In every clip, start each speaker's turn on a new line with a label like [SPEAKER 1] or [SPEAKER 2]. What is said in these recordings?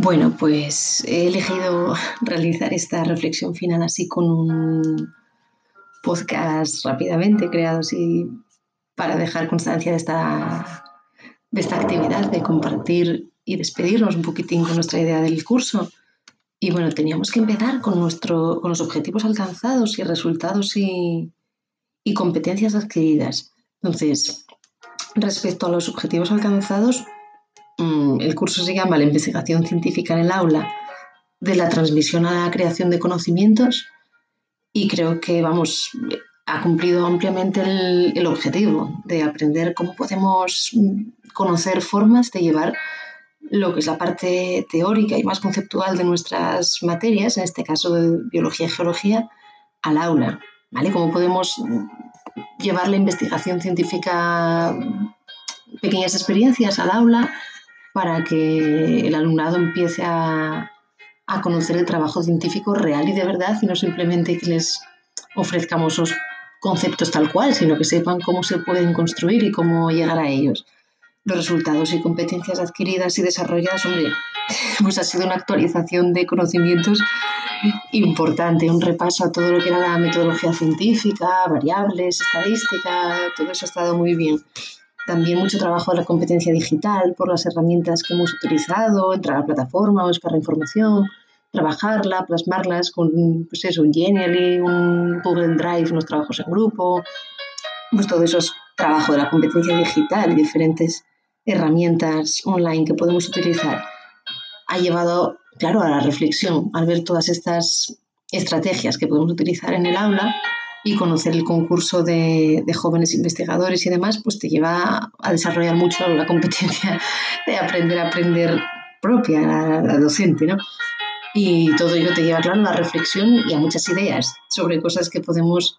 [SPEAKER 1] Bueno, pues he elegido realizar esta reflexión final así con un podcast rápidamente creado así para dejar constancia de esta, de esta actividad, de compartir y despedirnos un poquitín con nuestra idea del curso. Y bueno, teníamos que empezar con, nuestro, con los objetivos alcanzados y resultados y, y competencias adquiridas. Entonces, respecto a los objetivos alcanzados, el curso se llama La investigación científica en el aula de la transmisión a la creación de conocimientos y creo que, vamos, ha cumplido ampliamente el, objetivo de aprender cómo podemos conocer formas de llevar lo que es la parte teórica y más conceptual de nuestras materias, en este caso de biología y geología, al aula, ¿vale? Cómo podemos llevar la investigación científica, pequeñas experiencias al aula para que el alumnado empiece a, conocer el trabajo científico real y de verdad y no simplemente que les ofrezcamos los conceptos tal cual, sino que sepan cómo se pueden construir y cómo llegar a ellos. Los resultados y competencias adquiridas y desarrolladas, hombre, pues ha sido una actualización de conocimientos importante, un repaso a todo lo que era la metodología científica, variables, estadística, todo eso ha estado muy bien. También mucho trabajo de la competencia digital por las herramientas que hemos utilizado, entrar a la plataforma, buscar información, trabajarla, plasmarlas con pues eso, un Genially, un Google Drive, unos trabajos en grupo. Pues todo eso es trabajo de la competencia digital y diferentes herramientas online que podemos utilizar. Ha llevado, claro, a la reflexión al ver todas estas estrategias que podemos utilizar en el aula y conocer el concurso de, jóvenes investigadores y demás, pues te lleva a desarrollar mucho la competencia de aprender a aprender propia, la, docente, ¿no? Y todo ello te lleva, claro, a la reflexión y a muchas ideas sobre cosas que podemos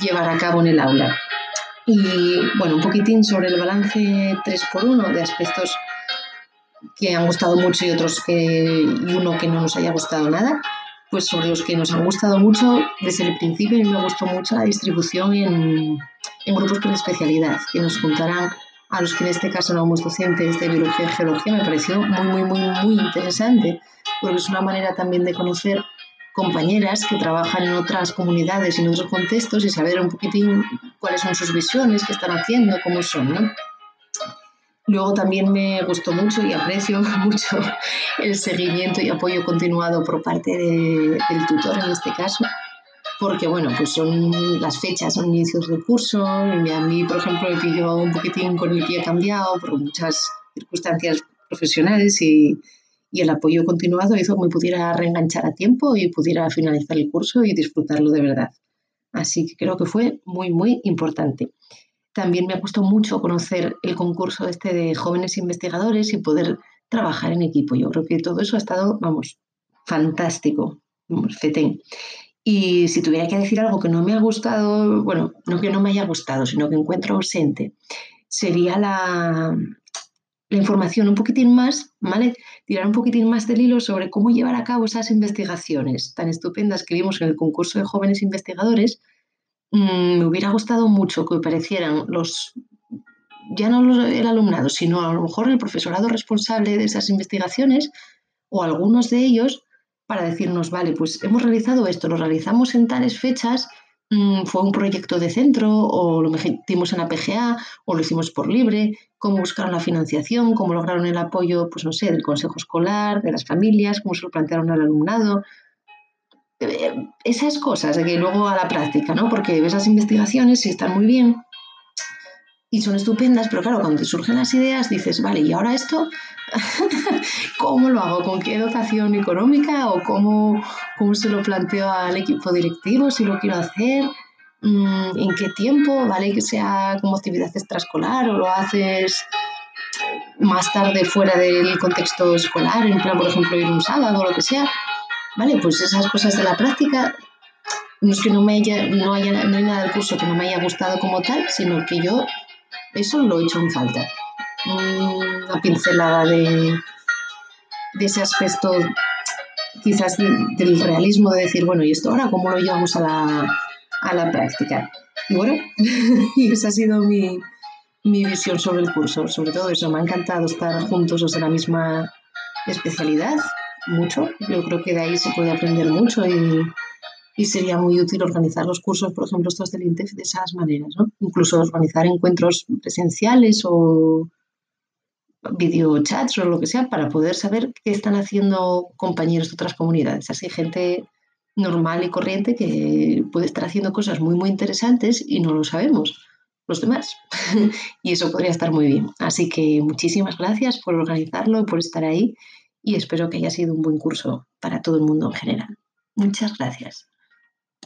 [SPEAKER 1] llevar a cabo en el aula. Y bueno, un poquitín sobre el balance 3x1 de aspectos que han gustado mucho y otros que y uno que no nos haya gustado nada pues sobre los que nos han gustado mucho desde el principio y me gustó mucho la distribución en, en grupos con especialidad, que nos juntarán a los que en este caso somos docentes de biología y geología, me pareció muy, muy, muy, muy interesante, porque es una manera también de conocer compañeras que trabajan en otras comunidades y en otros contextos y saber un poquitín cuáles son sus visiones, qué están haciendo, cómo son, ¿no? Luego también me gustó mucho y aprecio mucho el seguimiento y apoyo continuado por parte del tutor en este caso, porque bueno, pues son las fechas, son inicios del curso, y a mí, por ejemplo, me pilló un poquitín con el pie cambiado por muchas circunstancias profesionales y, y el apoyo continuado hizo que me pudiera reenganchar a tiempo y pudiera finalizar el curso y disfrutarlo de verdad. Así que creo que fue muy, muy importante. También me ha gustado mucho conocer el concurso este de jóvenes investigadores y poder trabajar en equipo. Yo creo que todo eso ha estado, vamos, fantástico, vamos. Y si tuviera que decir algo que no me ha gustado, bueno, no que no me haya gustado, sino que encuentro ausente, sería la, la información un poquitín más, ¿vale? Tirar un poquitín más del hilo sobre cómo llevar a cabo esas investigaciones tan estupendas que vimos en el concurso de jóvenes investigadores Mm, me hubiera gustado mucho que parecieran los, ya no el alumnado, sino a lo mejor el profesorado responsable de esas investigaciones o algunos de ellos para decirnos, vale, pues hemos realizado esto, lo realizamos en tales fechas, mm, fue un proyecto de centro o lo metimos en la PGA o lo hicimos por libre, cómo buscaron la financiación, cómo lograron el apoyo, pues no sé, del consejo escolar, de las familias, cómo se lo plantearon al alumnado, esas cosas de que luego a la práctica, ¿no? Porque ves las investigaciones y están muy bien y son estupendas, pero claro, cuando te surgen las ideas dices, vale, ¿y ahora esto? ¿Cómo lo hago? ¿Con qué dotación económica? ¿O cómo, cómo se lo planteo al equipo directivo si lo quiero hacer? Mm, ¿En qué tiempo? ¿Vale? Que sea como actividad extraescolar o lo haces más tarde fuera del contexto escolar, en plan, por ejemplo, ir un sábado o lo que sea. Vale, pues esas cosas de la práctica, no es que no me haya, no haya, no hay nada del curso que no me haya gustado como tal, sino que yo eso lo he hecho en falta. Una pincelada de, de ese aspecto quizás del realismo de decir, bueno, ¿y esto ahora cómo lo llevamos a la, a la práctica? Y bueno, esa ha sido mi, mi visión sobre el curso, sobre todo eso, me ha encantado estar juntos, o sea, la misma especialidad, mucho. Yo creo que de ahí se puede aprender mucho y, y sería muy útil organizar los cursos, por ejemplo, estos del INTEF de esas maneras, ¿no? Incluso organizar encuentros presenciales o videochats o lo que sea para poder saber qué están haciendo compañeros de otras comunidades. Así gente normal y corriente que puede estar haciendo cosas muy, muy interesantes y no lo sabemos los demás. y eso podría estar muy bien. Así que muchísimas gracias por organizarlo, por estar ahí y espero que haya sido un buen curso para todo el mundo en general. Muchas gracias.